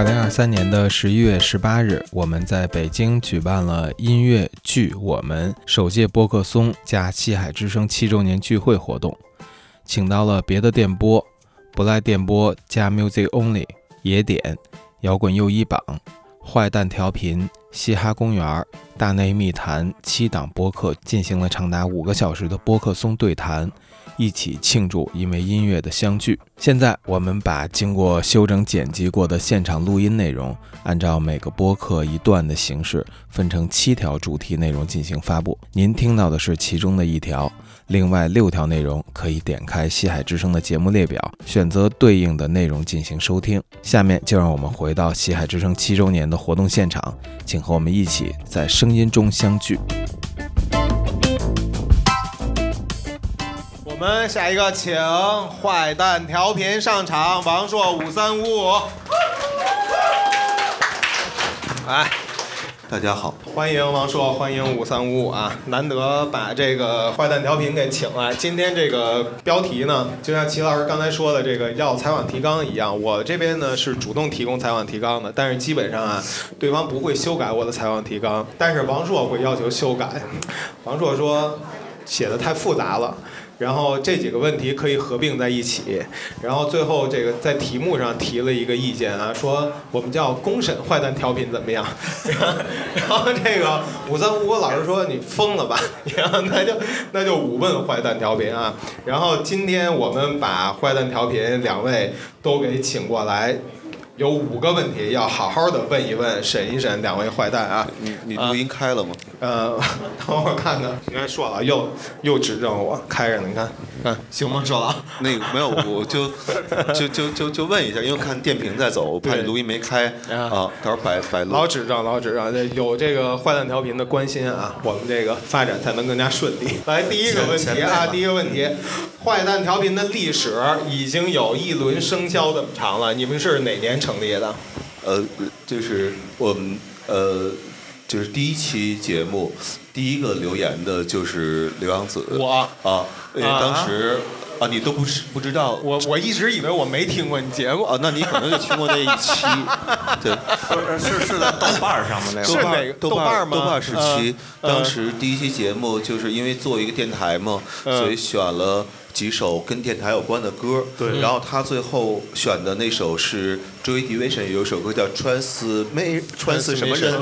二零二三年的十一月十八日，我们在北京举办了音乐剧《我们》首届播客松加西海之声七周年聚会活动，请到了别的电波、不赖电波加 Music Only、野点、摇滚又一榜、坏蛋调频、嘻哈公园、大内密谈七档播客，进行了长达五个小时的播客松对谈。一起庆祝因为音乐的相聚。现在我们把经过修整剪辑过的现场录音内容，按照每个播客一段的形式，分成七条主题内容进行发布。您听到的是其中的一条，另外六条内容可以点开西海之声的节目列表，选择对应的内容进行收听。下面就让我们回到西海之声七周年的活动现场，请和我们一起在声音中相聚。我们下一个，请坏蛋调频上场，王硕五三五五。来，大家好，欢迎王硕，欢迎五三五五啊！难得把这个坏蛋调频给请来。今天这个标题呢，就像齐老师刚才说的这个要采访提纲一样，我这边呢是主动提供采访提纲的，但是基本上啊，对方不会修改我的采访提纲，但是王硕会要求修改。王硕说写的太复杂了。然后这几个问题可以合并在一起，然后最后这个在题目上提了一个意见啊，说我们叫公审坏蛋调频怎么样？然后这个五三五五老师说你疯了吧？然后那就那就五问坏蛋调频啊。然后今天我们把坏蛋调频两位都给请过来。有五个问题要好好的问一问、审一审两位坏蛋啊！你你录音开了吗？呃，等会儿看看。你看说了又又指正我开着呢，你看，看行吗？硕老？那个没有，我就 就就就就问一下，因为看电瓶在走，我怕你录音没开啊。到时候摆摆。老指正，老指正，有这个坏蛋调频的关心啊，我们这个发展才能更加顺利。来，第一个问题啊，第一个问题，坏蛋调频的历史已经有一轮生肖这么长了，你们是哪年成？成立的，呃，就是我们呃，就是第一期节目，第一个留言的就是刘洋子，我。啊，因为当时啊，你都不是不知道，我我一直以为我没听过你节目。啊，那你可能就听过那一期，对，是是在豆瓣上吗？那个是哪个豆瓣吗？豆瓣时期，当时第一期节目就是因为做一个电台嘛，所以选了。几首跟电台有关的歌，对，然后他最后选的那首是 Joy Division 有一首歌叫 Transmission Trans 什么人？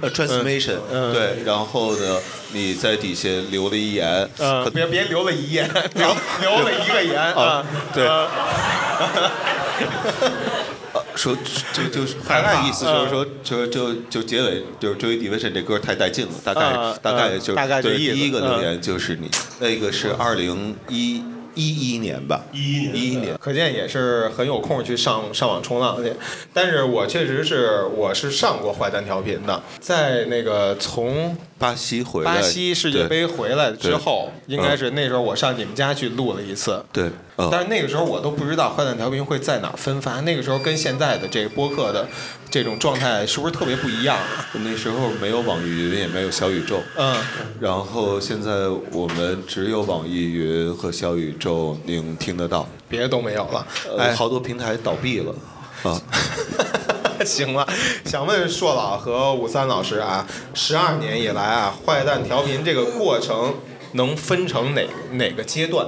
呃，Transmission，对，然后呢，你在底下留了一言，别别留了一言，留 留了一个言 啊，对。说就就是大概意思就是说就就就结尾就是《Joy Division》这歌太带劲了，大概大概就对第一个留言就是你那个是二零一。一一年吧，一一年，一一年，可见也是很有空去上上网冲浪去。但是我确实是，我是上过坏蛋调频的，在那个从巴西回来，巴西世界杯回来之后，应该是那时候我上你们家去录了一次。对，但是那个时候我都不知道坏蛋调频会在哪儿分发。那个时候跟现在的这个播客的这种状态是不是特别不一样？那时候没有网易云，也没有小宇宙。嗯。然后现在我们只有网易云和小宇宙。就您听得到，别的都没有了。哎，好多平台倒闭了啊。行了，想问硕老和武三老师啊，十二年以来啊，坏蛋调频这个过程能分成哪哪个阶段？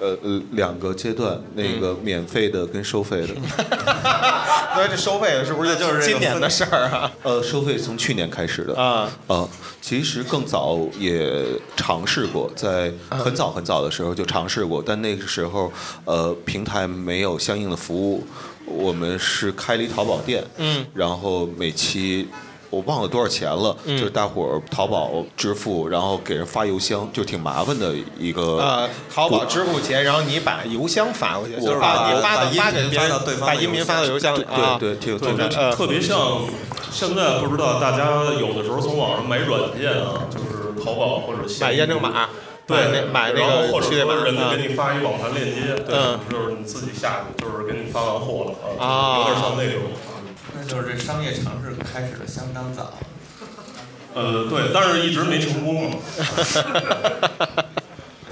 呃呃，两个阶段，那个免费的跟收费的。那这收费的是不是就是今年的事儿啊？呃，收费从去年开始的啊啊，其实更早也尝试过，在很早很早的时候就尝试过，但那个时候呃平台没有相应的服务，我们是开了一淘宝店，嗯，然后每期。我忘了多少钱了，就是大伙儿淘宝支付，然后给人发邮箱，就挺麻烦的一个。呃，淘宝支付钱，然后你把邮箱发过去，就是把你发的发给别人，把音频发到邮箱里。对对，挺特别特别像现在不知道大家有的时候从网上买软件啊，就是淘宝或者买验证码，对，买那个或者说人家给你发一网盘链接，嗯，就是你自己下去，就是给你发完货了啊，有点像那种。就是这商业尝试开始的相当早，呃，对，但是一直没成功嘛。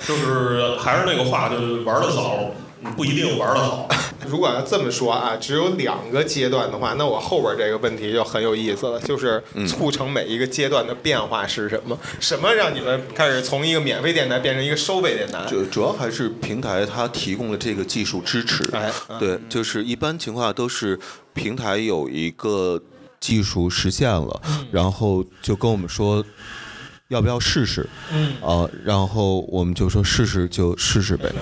就是还是那个话，就是玩的早，不一定玩得好。如果要这么说啊，只有两个阶段的话，那我后边这个问题就很有意思了，就是促成每一个阶段的变化是什么？什么让你们开始从一个免费电台变成一个收费电台？就主要还是平台它提供了这个技术支持。哎，对，就是一般情况下都是平台有一个技术实现了，然后就跟我们说。要不要试试？嗯啊，然后我们就说试试就试试呗，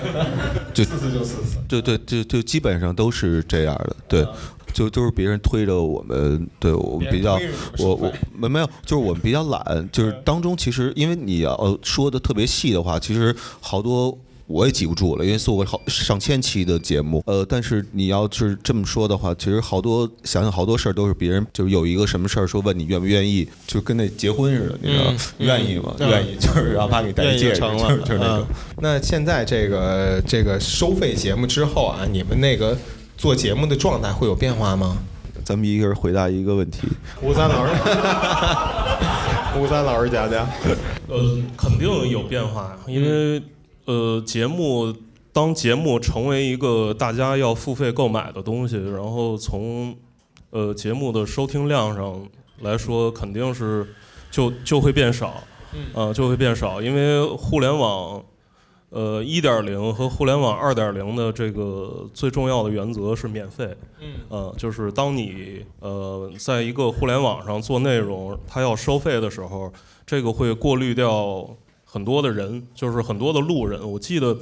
就试试就试试。对对，就就基本上都是这样的，对，就都是别人推着我们，对我们比较，我我没没有，就是我们比较懒，就是当中其实因为你要说的特别细的话，其实好多。我也记不住了，因为做过好上千期的节目。呃，但是你要是这么说的话，其实好多想想好多事儿都是别人，就是有一个什么事儿说问你愿不愿意，就跟那结婚似的，你知道愿意吗？愿意，就是然后把你戴戒指，就是就是那种。那现在这个这个收费节目之后啊，你们那个做节目的状态会有变化吗？咱们一个人回答一个问题。吴三老师，吴三老师讲讲。呃，肯定有变化，因为。呃，节目当节目成为一个大家要付费购买的东西，然后从呃节目的收听量上来说，肯定是就就会变少，啊就会变少，因为互联网呃一点零和互联网二点零的这个最重要的原则是免费，嗯，就是当你呃在一个互联网上做内容，它要收费的时候，这个会过滤掉。很多的人就是很多的路人，我记得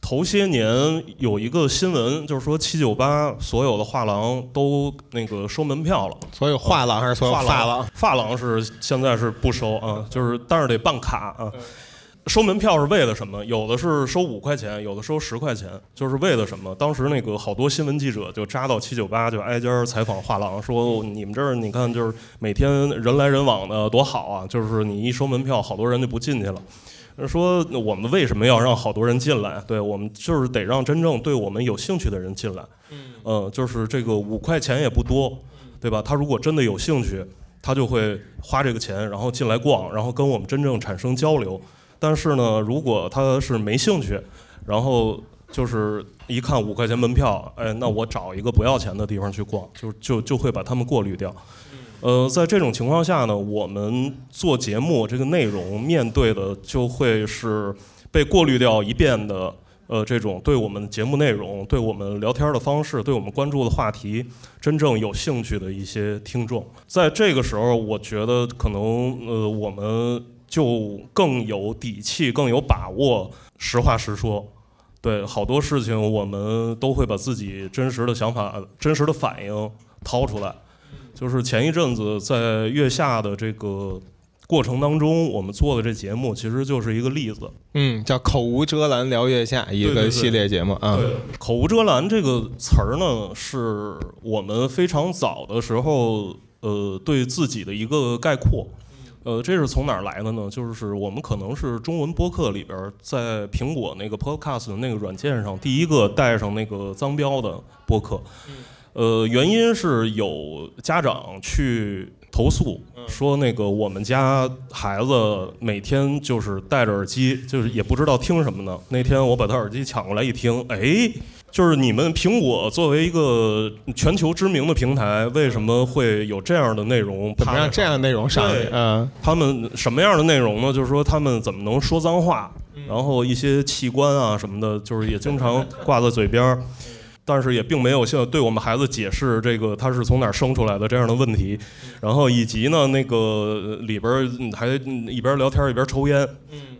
头些年有一个新闻，就是说七九八所有的画廊都那个收门票了。所有画廊还是所有发廊？发廊是现在是不收啊，就是但是得办卡啊。收门票是为了什么？有的是收五块钱，有的收十块钱，就是为了什么？当时那个好多新闻记者就扎到七九八，就挨家采访画廊，说你们这儿你看就是每天人来人往的多好啊，就是你一收门票，好多人就不进去了。说我们为什么要让好多人进来？对我们就是得让真正对我们有兴趣的人进来。嗯，就是这个五块钱也不多，对吧？他如果真的有兴趣，他就会花这个钱，然后进来逛，然后跟我们真正产生交流。但是呢，如果他是没兴趣，然后就是一看五块钱门票，哎，那我找一个不要钱的地方去逛，就就就会把他们过滤掉。呃，在这种情况下呢，我们做节目这个内容面对的就会是被过滤掉一遍的，呃，这种对我们节目内容、对我们聊天的方式、对我们关注的话题真正有兴趣的一些听众。在这个时候，我觉得可能呃，我们就更有底气、更有把握，实话实说。对好多事情，我们都会把自己真实的想法、真实的反应掏出来。就是前一阵子在月下的这个过程当中，我们做的这节目其实就是一个例子。嗯，叫口无遮拦聊月下一个系列节目啊。口无遮拦这个词儿呢，是我们非常早的时候呃对自己的一个概括。呃，这是从哪儿来的呢？就是我们可能是中文播客里边，在苹果那个 Podcast 的那个软件上第一个带上那个脏标的播客。呃，原因是有家长去投诉，说那个我们家孩子每天就是戴着耳机，就是也不知道听什么呢。那天我把他耳机抢过来一听，哎，就是你们苹果作为一个全球知名的平台，为什么会有这样的内容？怎么让这样的内容上？嗯，他们什么样的内容呢？就是说他们怎么能说脏话？然后一些器官啊什么的，就是也经常挂在嘴边儿。但是也并没有像对我们孩子解释这个他是从哪儿生出来的这样的问题，然后以及呢那个里边还一边聊天一边抽烟，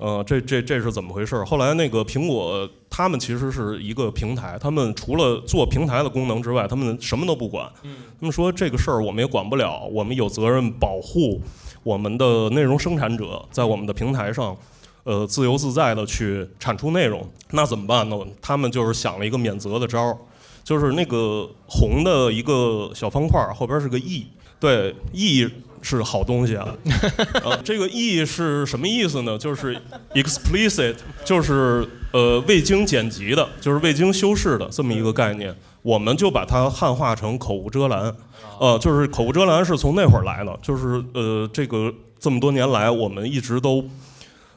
呃这这这是怎么回事？后来那个苹果他们其实是一个平台，他们除了做平台的功能之外，他们什么都不管。他们说这个事儿我们也管不了，我们有责任保护我们的内容生产者在我们的平台上，呃自由自在的去产出内容。那怎么办呢？他们就是想了一个免责的招儿。就是那个红的一个小方块后边是个 E，对，E 是好东西啊。呃，这个 E 是什么意思呢？就是 explicit，就是呃未经剪辑的，就是未经修饰的这么一个概念。我们就把它汉化成口无遮拦。呃，就是口无遮拦是从那会儿来的，就是呃这个这么多年来我们一直都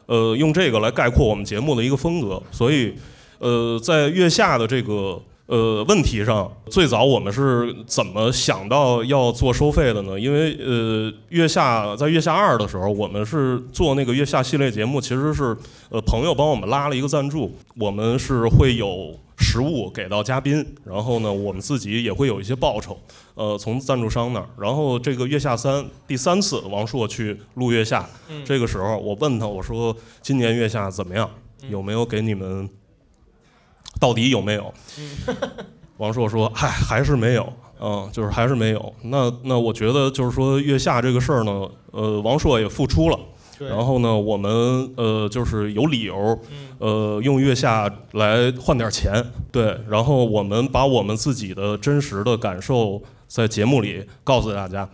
呃用这个来概括我们节目的一个风格，所以。呃，在月下的这个。呃，问题上最早我们是怎么想到要做收费的呢？因为呃，月下在月下二的时候，我们是做那个月下系列节目，其实是呃朋友帮我们拉了一个赞助，我们是会有实物给到嘉宾，然后呢，我们自己也会有一些报酬，呃，从赞助商那儿。然后这个月下三第三次王朔去录月下，这个时候我问他，我说今年月下怎么样？有没有给你们？到底有没有？王朔说：“嗨，还是没有，嗯，就是还是没有。那那我觉得就是说月下这个事儿呢，呃，王朔也付出了，然后呢，我们呃就是有理由，呃，用月下来换点钱，对，然后我们把我们自己的真实的感受在节目里告诉大家，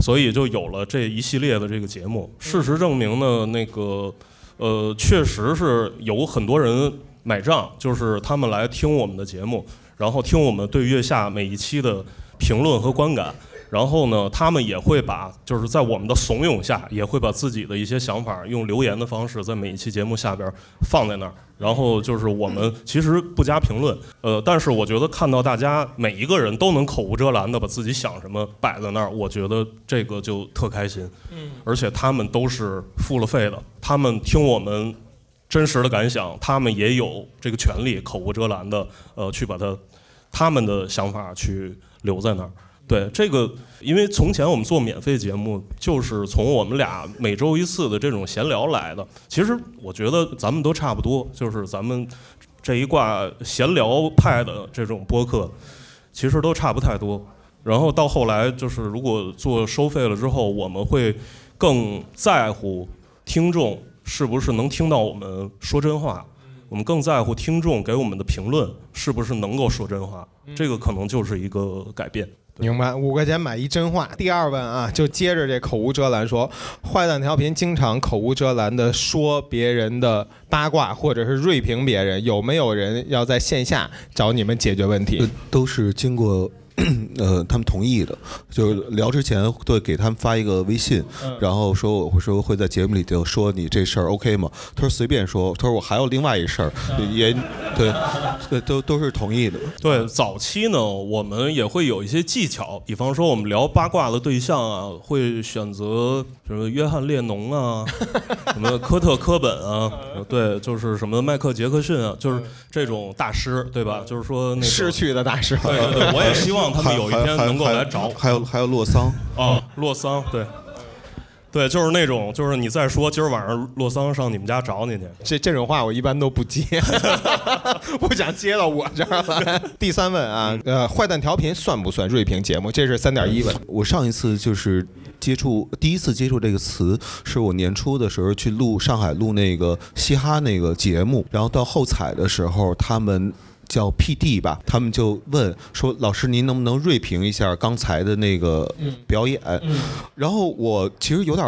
所以就有了这一系列的这个节目。事实证明呢，那个呃，确实是有很多人。”买账就是他们来听我们的节目，然后听我们对月下每一期的评论和观感，然后呢，他们也会把就是在我们的怂恿下，也会把自己的一些想法用留言的方式在每一期节目下边放在那儿，然后就是我们其实不加评论，呃，但是我觉得看到大家每一个人都能口无遮拦的把自己想什么摆在那儿，我觉得这个就特开心，嗯，而且他们都是付了费的，他们听我们。真实的感想，他们也有这个权利，口无遮拦的，呃，去把他他们的想法去留在那儿。对这个，因为从前我们做免费节目，就是从我们俩每周一次的这种闲聊来的。其实我觉得咱们都差不多，就是咱们这一挂闲聊派的这种播客，其实都差不太多。然后到后来，就是如果做收费了之后，我们会更在乎听众。是不是能听到我们说真话？我们更在乎听众给我们的评论是不是能够说真话？这个可能就是一个改变。明白，五块钱买一真话。第二问啊，就接着这口无遮拦说，坏蛋调频经常口无遮拦的说别人的八卦或者是锐评别人，有没有人要在线下找你们解决问题？都是经过。呃，他们同意的，就是聊之前会给他们发一个微信，然后说我会说会在节目里就说你这事儿 OK 吗？他说随便说，他说我还有另外一事儿，也对，对，都都是同意的。对，早期呢，我们也会有一些技巧，比方说我们聊八卦的对象啊，会选择什么约翰列侬啊，什么科特科本啊，对，就是什么迈克杰克逊啊，就是这种大师，对吧？就是说那逝去的大师。对对对，我也希望。他们有一天能够来找，还有还有洛桑啊，洛桑，对，对，就是那种，就是你再说今儿晚上洛桑上你们家找你去，这这种话我一般都不接，不想接到我这儿来。第三问啊，呃，坏蛋调频算不算锐评节目？这是三点一问。我上一次就是接触第一次接触这个词，是我年初的时候去录上海录那个嘻哈那个节目，然后到后采的时候他们。叫 P.D. 吧，他们就问说：“老师，您能不能锐评一下刚才的那个表演？”然后我其实有点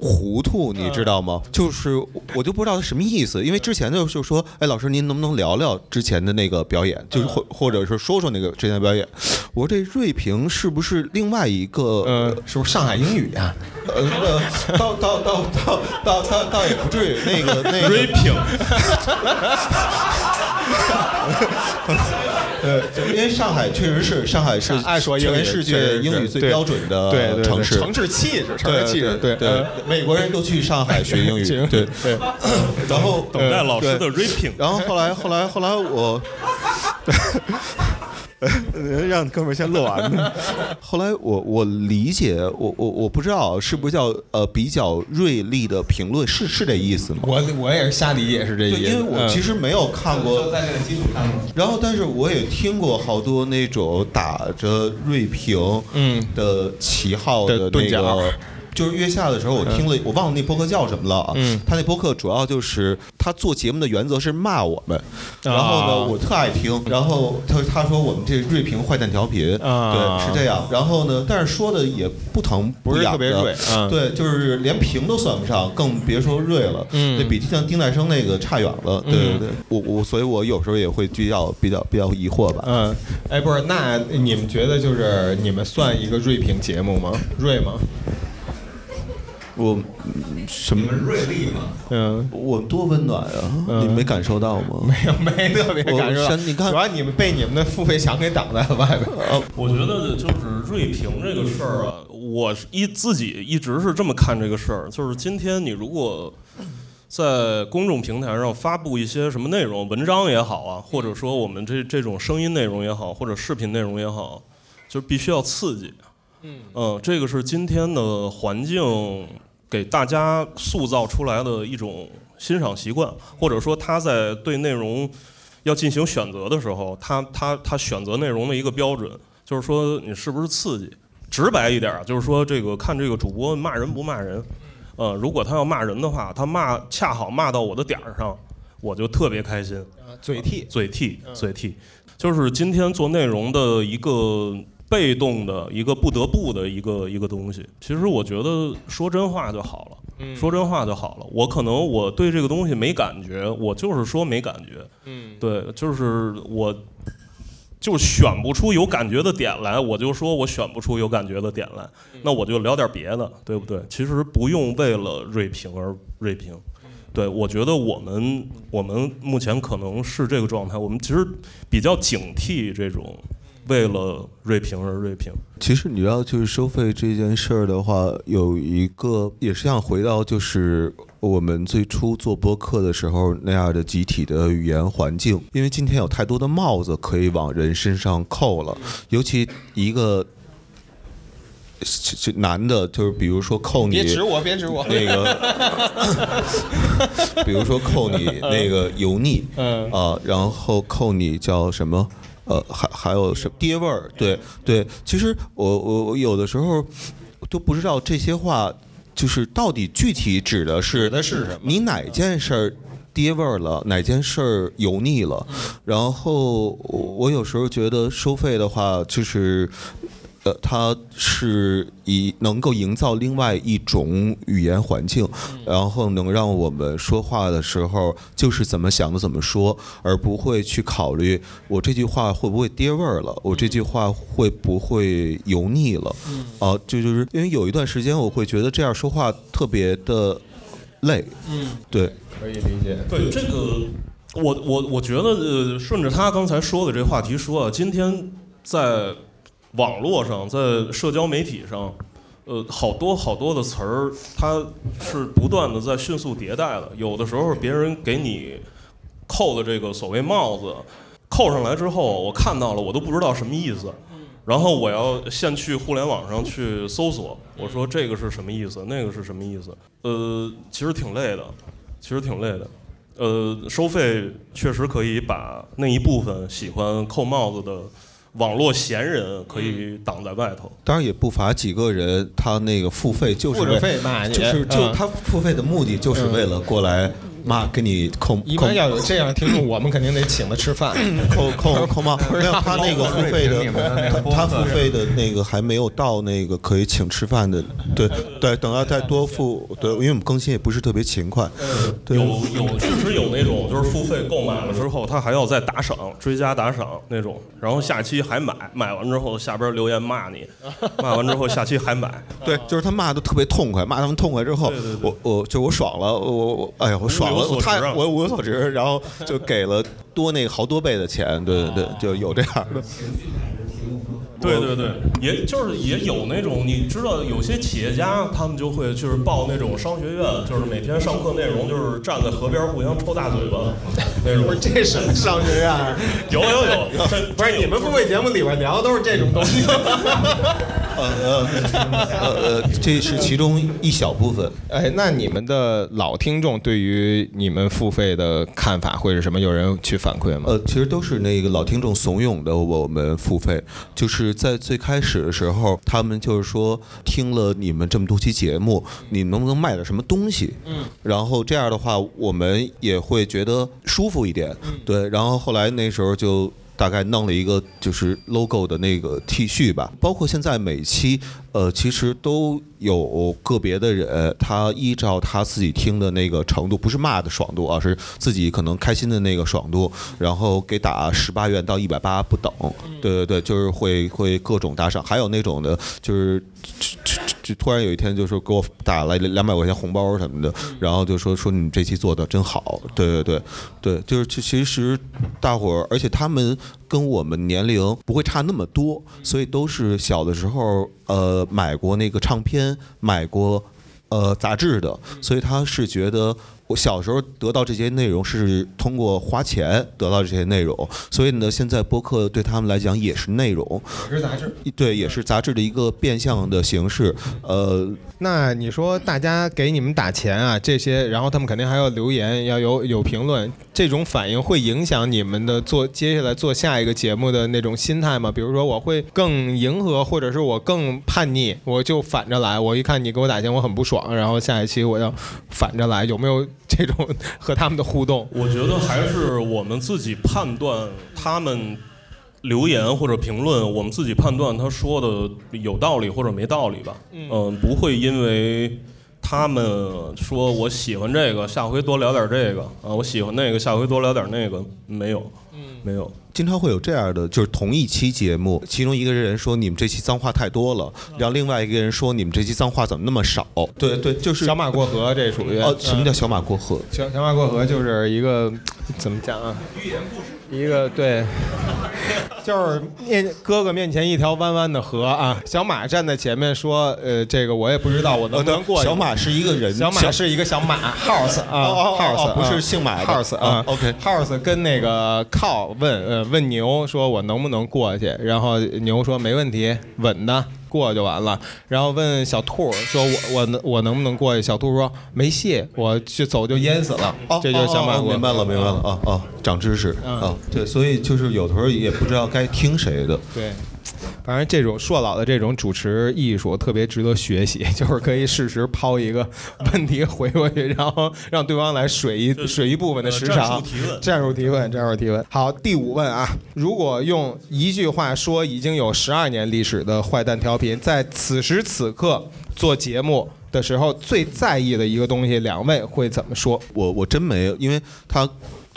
糊涂，你知道吗？就是我就不知道他什么意思，因为之前就就说：“哎，老师，您能不能聊聊之前的那个表演？就是或或者是说说那个之前的表演？”我说：“这锐评是不是另外一个？呃，是不是上海英语啊？呃，倒倒倒倒倒倒倒也不至于那个那个锐评。” 呃，因为上海确实是上海是爱说全世界英语最标准的城市，城市气质，城市气质，对对，美国人都去上海学英语，对对。然后等待老师的 rapping，然后后来后来后来我。让哥们儿先录完呢。后来我我理解，我我我不知道是不是叫呃比较锐利的评论，是是这意思吗？我我也是瞎理解是这意思，因为我其实没有看过。在这个基础上。然后，但是我也听过好多那种打着锐评嗯的旗号的那个。就是月下的时候，我听了，我忘了那播客叫什么了啊。嗯。他那播客主要就是他做节目的原则是骂我们，然后呢，我特爱听。然后他他说我们这锐评坏蛋调频，对，是这样。然后呢，但是说的也不疼不是特别锐，对，就是连评都算不上，更别说锐了。嗯。那比像丁奈生那个差远了。对对对。我我所以，我有时候也会比较比较比较疑惑吧。嗯。哎，不是，那你们觉得就是你们算一个锐评节目吗？锐吗？我什么锐利吗？嗯，我多温暖啊！你没感受到吗？没有，没特别感受。你看，主要你们被你们的付费墙给挡在了外边。呃，我觉得就是锐评这个事儿啊，我一自己一直是这么看这个事儿，就是今天你如果在公众平台上发布一些什么内容，文章也好啊，或者说我们这这种声音内容也好，或者视频内容也好，就必须要刺激。嗯，嗯，这个是今天的环境。给大家塑造出来的一种欣赏习惯，或者说他在对内容要进行选择的时候，他他他选择内容的一个标准，就是说你是不是刺激。直白一点，就是说这个看这个主播骂人不骂人，呃，如果他要骂人的话，他骂恰好骂到我的点儿上，我就特别开心。嘴替，嘴替，嘴替，就是今天做内容的一个。被动的一个不得不的一个一个东西，其实我觉得说真话就好了，说真话就好了。我可能我对这个东西没感觉，我就是说没感觉。嗯，对，就是我就选不出有感觉的点来，我就说我选不出有感觉的点来，那我就聊点别的，对不对？其实不用为了锐评而锐评。对，我觉得我们我们目前可能是这个状态，我们其实比较警惕这种。为了锐评而锐评，其实你知道，就是收费这件事儿的话，有一个也是想回到，就是我们最初做播客的时候那样的集体的语言环境，因为今天有太多的帽子可以往人身上扣了，尤其一个男的，就是比如说扣你，别指我，别指我，那个，比如说扣你那个油腻，嗯。啊，然后扣你叫什么？呃，还还有什么爹味儿？对对，其实我我我有的时候都不知道这些话，就是到底具体指的是的是什么？你哪件事儿爹味儿了？哪件事儿油腻了？然后我有时候觉得收费的话，就是。呃，它是以能够营造另外一种语言环境，然后能让我们说话的时候就是怎么想的怎么说，而不会去考虑我这句话会不会跌味儿了，我这句话会不会油腻了。啊，就就是因为有一段时间我会觉得这样说话特别的累。嗯，对，可以理解。对这个，我我我觉得呃，顺着他刚才说的这话题说啊，今天在。网络上，在社交媒体上，呃，好多好多的词儿，它是不断的在迅速迭代的。有的时候别人给你扣的这个所谓帽子，扣上来之后，我看到了，我都不知道什么意思。然后我要先去互联网上去搜索，我说这个是什么意思，那个是什么意思？呃，其实挺累的，其实挺累的。呃，收费确实可以把那一部分喜欢扣帽子的。网络闲人可以挡在外头，当然也不乏几个人，他那个付费就是为就是就他付费的目的就是为了过来。妈给你扣，一般要有这样听众，我们肯定得请他吃饭。扣扣扣吗？没有，他那个付费的，他付费的那个还没有到那个可以请吃饭的。对对，等要再多付，对，因为我们更新也不是特别勤快。有有确实有那种，就是付费购买了之后，他还要再打赏，追加打赏那种，然后下期还买，买完之后下边留言骂你，骂完之后下期还买。对，就是他骂的特别痛快，骂他们痛快之后，我我就我爽了，我我哎呀我爽。我他我无所值，然后就给了多那个好多倍的钱，对对对，就有这样的。对对对，也就是也有那种，你知道，有些企业家他们就会就是报那种商学院，就是每天上课内容就是站在河边互相抽大嘴巴 那种。不是这什么商学院？有有 有，不是你们付费节目里边聊的都是这种东西。呃呃呃，这是其中一小部分。哎，那你们的老听众对于你们付费的看法会是什么？有人去反馈吗？呃，其实都是那个老听众怂恿的我们付费，就是在最开始的时候，他们就是说听了你们这么多期节目，你能不能卖点什么东西？嗯，然后这样的话，我们也会觉得舒服一点。对，然后后来那时候就。大概弄了一个就是 logo 的那个 T 恤吧，包括现在每期，呃，其实都有个别的人，他依照他自己听的那个程度，不是骂的爽度啊是自己可能开心的那个爽度，然后给打十八元到一百八不等，对对对，就是会会各种打赏，还有那种的，就是。就突然有一天就说给我打了两百块钱红包什么的，然后就说说你这期做的真好，对对对对，就是其实大伙儿，而且他们跟我们年龄不会差那么多，所以都是小的时候呃买过那个唱片，买过呃杂志的，所以他是觉得。我小时候得到这些内容是通过花钱得到这些内容，所以呢，现在播客对他们来讲也是内容，也是杂志，对，也是杂志的一个变相的形式。呃，那你说大家给你们打钱啊，这些，然后他们肯定还要留言，要有有评论，这种反应会影响你们的做接下来做下一个节目的那种心态吗？比如说我会更迎合，或者是我更叛逆，我就反着来。我一看你给我打钱，我很不爽，然后下一期我要反着来，有没有？这种和他们的互动，我觉得还是我们自己判断他们留言或者评论，我们自己判断他说的有道理或者没道理吧。嗯，不会因为他们说我喜欢这个，下回多聊点这个啊，我喜欢那个，下回多聊点那个，没有，没有。经常会有这样的，就是同一期节目，其中一个人说你们这期脏话太多了，然后另外一个人说你们这期脏话怎么那么少？对对，就是小马过河，这属于。哦，什么叫小马过河？小小马过河就是一个怎么讲啊？寓言故事。一个对，就是面哥哥面前一条弯弯的河啊，小马站在前面说，呃，这个我也不知道我能不能过。小马是一个人，小马是一个小马，house 啊，house 不是姓马，house 啊，OK，house 跟那个靠问，呃，问牛说我能不能过去，然后牛说没问题，稳的。过就完了，然后问小兔说：“我我能我能不能过去？”小兔说：“没戏，我去走就淹死了。”这就是小马。明白了，明白了啊啊，长知识啊！对，所以就是有时候也不知道该听谁的。对。反正这种硕老的这种主持艺术特别值得学习，就是可以适时抛一个问题回过去，然后让对方来水一水一部分的时长。战术提问，战术提问，战术提问。好，第五问啊，如果用一句话说已经有十二年历史的坏蛋调频，在此时此刻做节目的时候最在意的一个东西，两位会怎么说？我我真没有，因为他。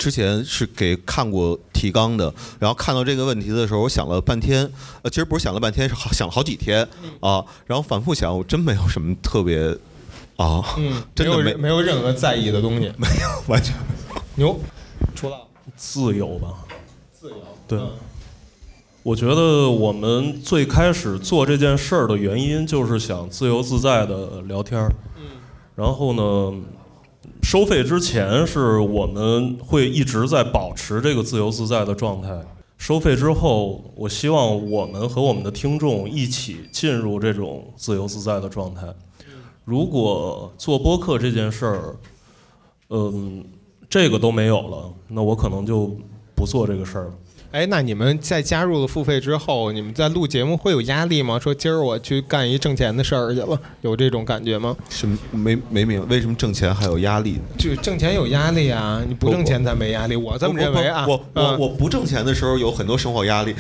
之前是给看过提纲的，然后看到这个问题的时候，我想了半天，呃，其实不是想了半天，是好想了好几天啊，然后反复想，我真没有什么特别啊，嗯，真的没没有任何在意的东西，没有，完全牛，除了自由吧，自由，对，我觉得我们最开始做这件事儿的原因就是想自由自在的聊天儿，嗯，然后呢。收费之前是我们会一直在保持这个自由自在的状态。收费之后，我希望我们和我们的听众一起进入这种自由自在的状态。如果做播客这件事儿，嗯，这个都没有了，那我可能就不做这个事儿了。哎，那你们在加入了付费之后，你们在录节目会有压力吗？说今儿我去干一挣钱的事儿去了，有这种感觉吗？是没没明白为什么挣钱还有压力？就挣钱有压力啊！你不挣钱才没压力，我这么认为啊。我我我不挣钱的时候有很多生活压力，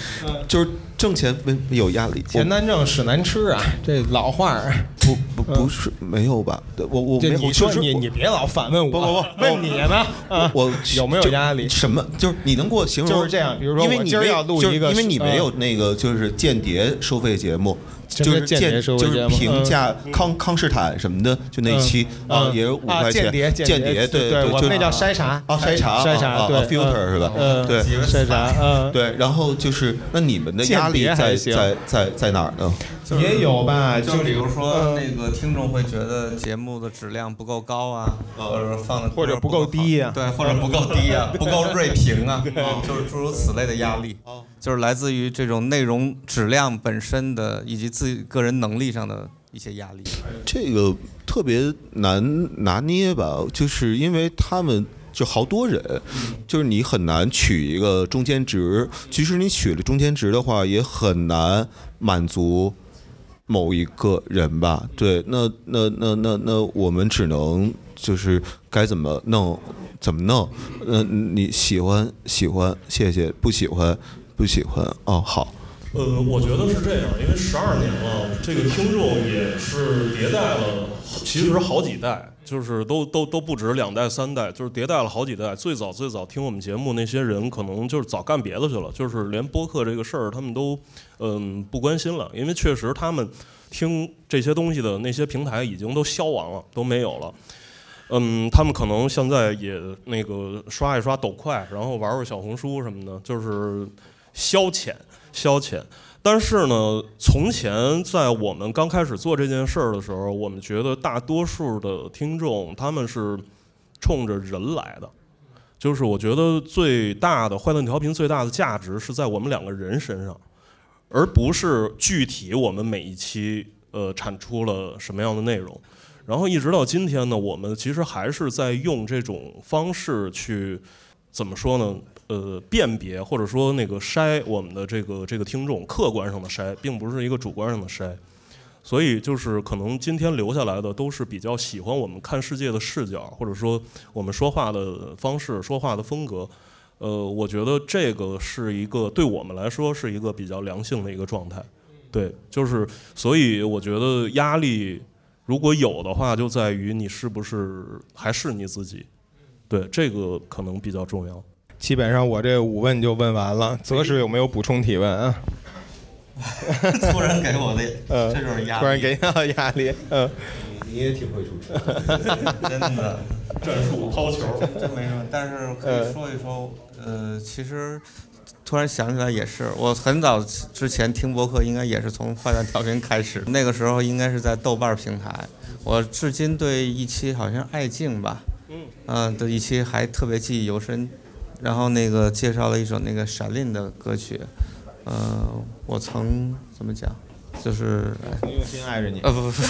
就是挣钱没有压力。钱难挣，屎难吃啊！这老话儿。不不不是没有吧？我我你说你你别老反问我，不不不，问你呢？我有没有压力？什么？就是你能给我形容？就是这样，比如说，因为你要录一个，因为你没有那个就是间谍收费节目。就是间就是评价康康斯坦什么的，就那期啊，也有五块钱。间谍间谍，对对，我那叫筛查啊，筛查筛查，对，filter 是吧？对，筛查，嗯，对。然后就是，那你们的压力在在在在哪儿呢？也有吧，就比如说那个听众会觉得节目的质量不够高啊，或者放的或者不够低呀，对，或者不够低呀，不够锐评啊，就是诸如此类的压力，就是来自于这种内容质量本身的以及自己个人能力上的一些压力。这个特别难拿捏吧，就是因为他们就好多人，就是你很难取一个中间值，即使你取了中间值的话，也很难满足。某一个人吧，对，那那那那那我们只能就是该怎么弄怎么弄，嗯，你喜欢喜欢，谢谢，不喜欢不喜欢，哦，好，呃，我觉得是这样，因为十二年了，这个听众也是迭代了，其实好几代，就是都都都不止两代三代，就是迭代了好几代。最早最早听我们节目那些人，可能就是早干别的去了，就是连播客这个事儿他们都嗯不关心了，因为确实他们听这些东西的那些平台已经都消亡了，都没有了。嗯，他们可能现在也那个刷一刷抖快，然后玩玩小红书什么的，就是消遣。消遣，但是呢，从前在我们刚开始做这件事儿的时候，我们觉得大多数的听众他们是冲着人来的，就是我觉得最大的坏蛋调频最大的价值是在我们两个人身上，而不是具体我们每一期呃产出了什么样的内容，然后一直到今天呢，我们其实还是在用这种方式去怎么说呢？呃，辨别或者说那个筛我们的这个这个听众，客观上的筛，并不是一个主观上的筛，所以就是可能今天留下来的都是比较喜欢我们看世界的视角，或者说我们说话的方式、说话的风格。呃，我觉得这个是一个对我们来说是一个比较良性的一个状态。对，就是所以我觉得压力如果有的话，就在于你是不是还是你自己。对，这个可能比较重要。基本上我这五问就问完了，泽师有没有补充提问啊？突然给我的，这种压力。突然给到压力，嗯，你也挺会出球，真的，战术抛球，真没什么。但是可以说一说，呃，其实突然想起来也是，我很早之前听博客，应该也是从坏蛋调频开始，那个时候应该是在豆瓣平台。我至今对一期好像爱静吧，嗯，嗯的一期还特别记忆犹深。然后那个介绍了一首那个闪灵的歌曲，呃，我曾怎么讲，就是用心爱着你。呃不不不，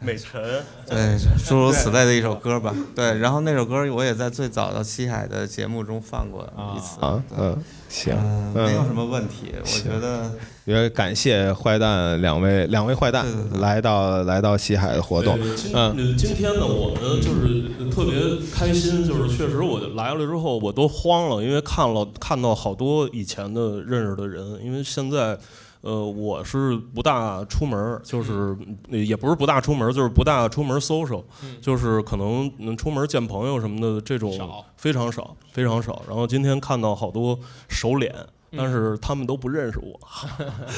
美晨。对，诸如此类的一首歌吧。对，然后那首歌我也在最早的西海的节目中放过一次。啊嗯。行，没有什么问题。我觉得也感谢坏蛋两位两位坏蛋来到来到西海的活动。嗯，今天呢，我们就是特别开心，就是确实我来了之后我都慌了，因为看了看到好多以前的认识的人，因为现在。呃，我是不大出门，就是也不是不大出门，就是不大出门 social，就是可能能出门见朋友什么的这种非常少，非常少。然后今天看到好多熟脸，但是他们都不认识我，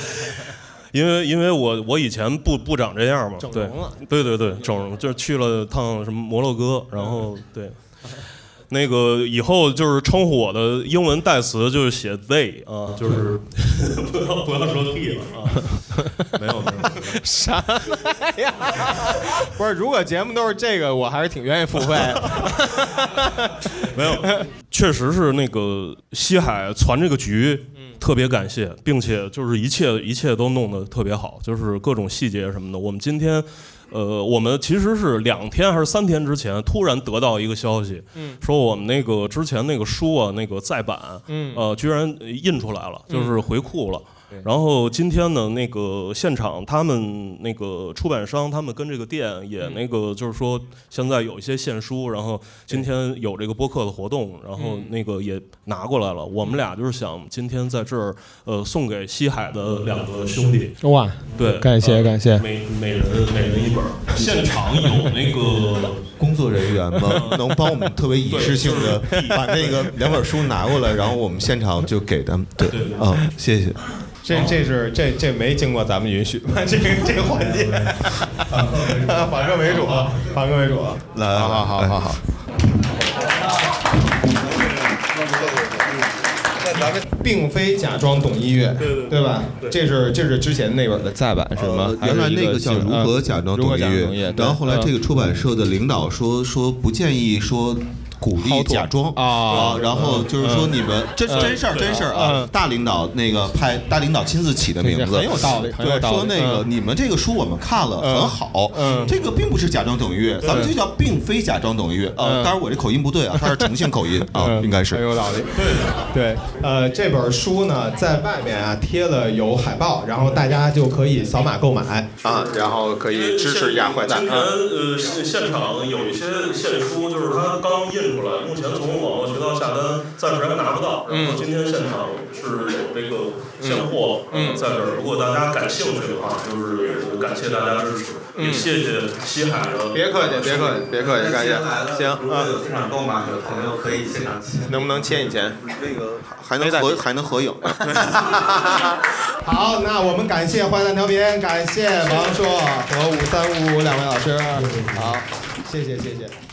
因为因为我我以前不不长这样嘛，对对对对，整就是去了趟什么摩洛哥，然后对。那个以后就是称呼我的英文代词就是写 they 啊，就是 不要不要说 he 了啊，没有没有啥呀？不是，如果节目都是这个，我还是挺愿意付费。没有，确实是那个西海传这个局，特别感谢，并且就是一切一切都弄得特别好，就是各种细节什么的，我们今天。呃，我们其实是两天还是三天之前突然得到一个消息，说我们那个之前那个书啊，那个再版，呃，居然印出来了，就是回库了。然后今天呢，那个现场他们那个出版商，他们跟这个店也那个就是说，现在有一些现书，然后今天有这个播客的活动，然后那个也拿过来了。我们俩就是想今天在这儿呃送给西海的两个兄弟。哇，对，感谢感谢。每每人每人一本。现场有那个工作人员吗？能帮我们特别仪式性的把那个两本书拿过来，然后我们现场就给他们。对，嗯，谢谢。这这是这这没经过咱们允许，这个这个环节，反客为主，反客为主，来，好好好好好。那咱们并非假装懂音乐，对吧？这是这是之前那本的再版是吗？原来那个叫如何假装懂音乐，然后后来这个出版社的领导说说不建议说。鼓励假装。啊，然后就是说你们真真事儿真事儿啊，大领导那个派大领导亲自起的名字。很有道理，对，说那个你们这个书我们看了很好，这个并不是假装等于，咱们就叫并非假装等于啊。当然我这口音不对啊，他是重庆口音啊，应该是。很有道理。对对，呃，这本书呢在外面啊贴了有海报，然后大家就可以扫码购买。啊，然后可以支持一下坏蛋。今天呃现场有一些现书，就是他刚印。印出来，目前从网络渠道下单暂时还拿不到。然后今天现场是有这个现货在这儿，如果大家感兴趣的话，就是感谢大家支持，也谢谢西海的。别客气，别客气，别客气，感谢。行，如果有现场购买的朋友可以现场签，能不能签一签？那个还能合还能合影。好，那我们感谢坏蛋调频，感谢王硕和五三五五两位老师。好，谢谢谢谢。